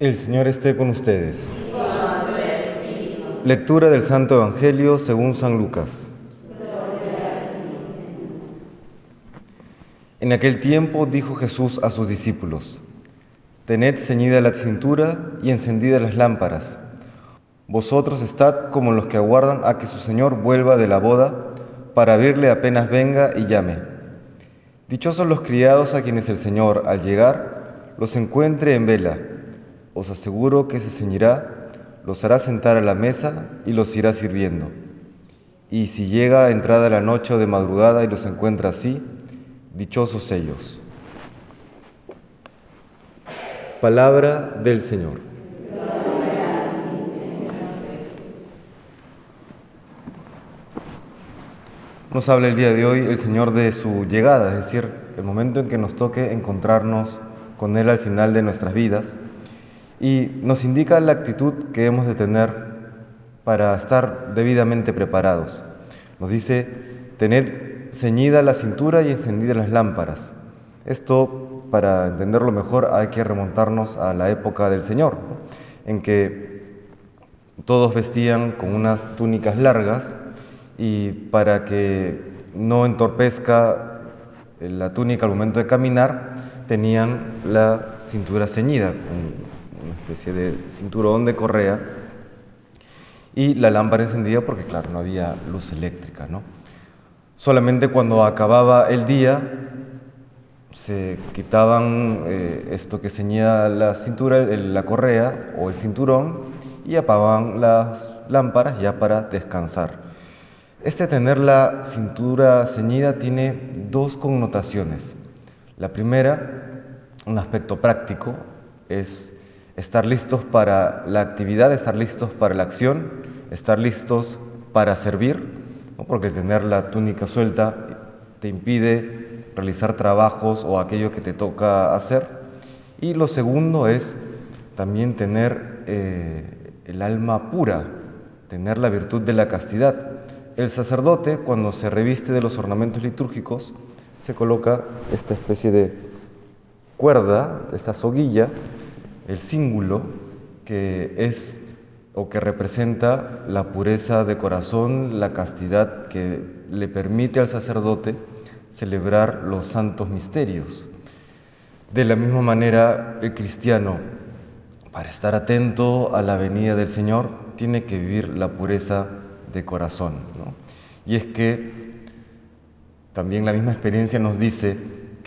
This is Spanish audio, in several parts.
El Señor esté con ustedes. Lectura del Santo Evangelio según San Lucas. En aquel tiempo dijo Jesús a sus discípulos, Tened ceñida la cintura y encendidas las lámparas. Vosotros estad como los que aguardan a que su Señor vuelva de la boda para abrirle apenas venga y llame. Dichosos los criados a quienes el Señor, al llegar, los encuentre en vela. Os aseguro que se ceñirá, los hará sentar a la mesa y los irá sirviendo. Y si llega a entrada la noche o de madrugada y los encuentra así, dichosos ellos. Palabra del Señor. Nos habla el día de hoy el Señor de su llegada, es decir, el momento en que nos toque encontrarnos con Él al final de nuestras vidas y nos indica la actitud que hemos de tener para estar debidamente preparados. Nos dice, tener ceñida la cintura y encendidas las lámparas. Esto, para entenderlo mejor, hay que remontarnos a la época del Señor, en que todos vestían con unas túnicas largas y para que no entorpezca la túnica al momento de caminar, tenían la cintura ceñida, una especie de cinturón de correa, y la lámpara encendida porque, claro, no había luz eléctrica. ¿no? Solamente cuando acababa el día se quitaban eh, esto que ceñía la cintura, la correa o el cinturón, y apagaban las lámparas ya para descansar. Este tener la cintura ceñida tiene dos connotaciones. La primera, un aspecto práctico, es estar listos para la actividad, estar listos para la acción, estar listos para servir, porque el tener la túnica suelta te impide realizar trabajos o aquello que te toca hacer. Y lo segundo es también tener eh, el alma pura, tener la virtud de la castidad. El sacerdote, cuando se reviste de los ornamentos litúrgicos, se coloca esta especie de cuerda, esta soguilla, el cíngulo, que es o que representa la pureza de corazón, la castidad que le permite al sacerdote celebrar los santos misterios. De la misma manera, el cristiano, para estar atento a la venida del Señor, tiene que vivir la pureza de corazón. Y es que también la misma experiencia nos dice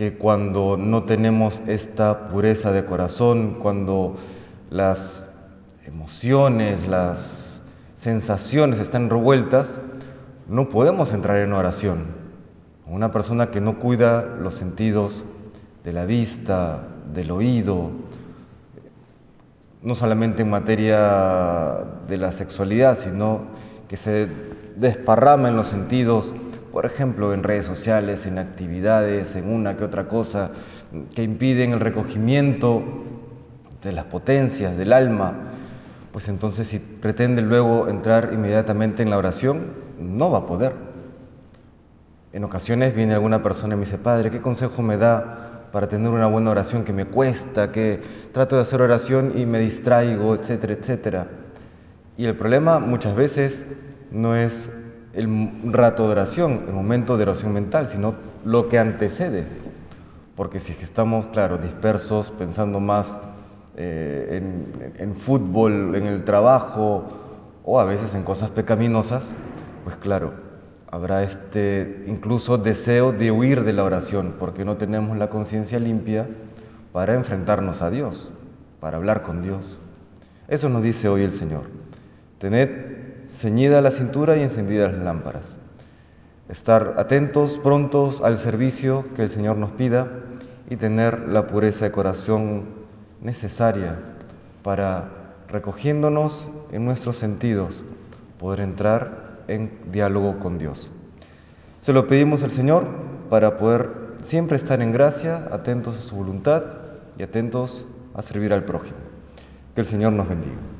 que cuando no tenemos esta pureza de corazón, cuando las emociones, las sensaciones están revueltas, no podemos entrar en oración. Una persona que no cuida los sentidos de la vista, del oído, no solamente en materia de la sexualidad, sino que se desparrama en los sentidos, por ejemplo, en redes sociales, en actividades, en una que otra cosa, que impiden el recogimiento de las potencias del alma, pues entonces si pretende luego entrar inmediatamente en la oración, no va a poder. En ocasiones viene alguna persona y me dice, Padre, ¿qué consejo me da para tener una buena oración que me cuesta, que trato de hacer oración y me distraigo, etcétera, etcétera? Y el problema muchas veces no es el rato de oración, el momento de oración mental, sino lo que antecede. Porque si estamos, claro, dispersos, pensando más eh, en, fútbol, en el trabajo o a veces en cosas pecaminosas, pues claro, habrá este incluso deseo de huir de la oración, porque no tenemos la conciencia limpia para enfrentarnos a Dios, para hablar con Dios. Eso nos dice hoy el Señor. Tened ceñida la cintura y encendidas las lámparas. Estar atentos, prontos al servicio que el Señor nos pida y tener la pureza de corazón necesaria para, recogiéndonos en nuestros sentidos, poder entrar en diálogo con Dios. Se lo pedimos al Señor para poder siempre estar en gracia, atentos a su voluntad y atentos a servir al prójimo. Que el Señor nos bendiga.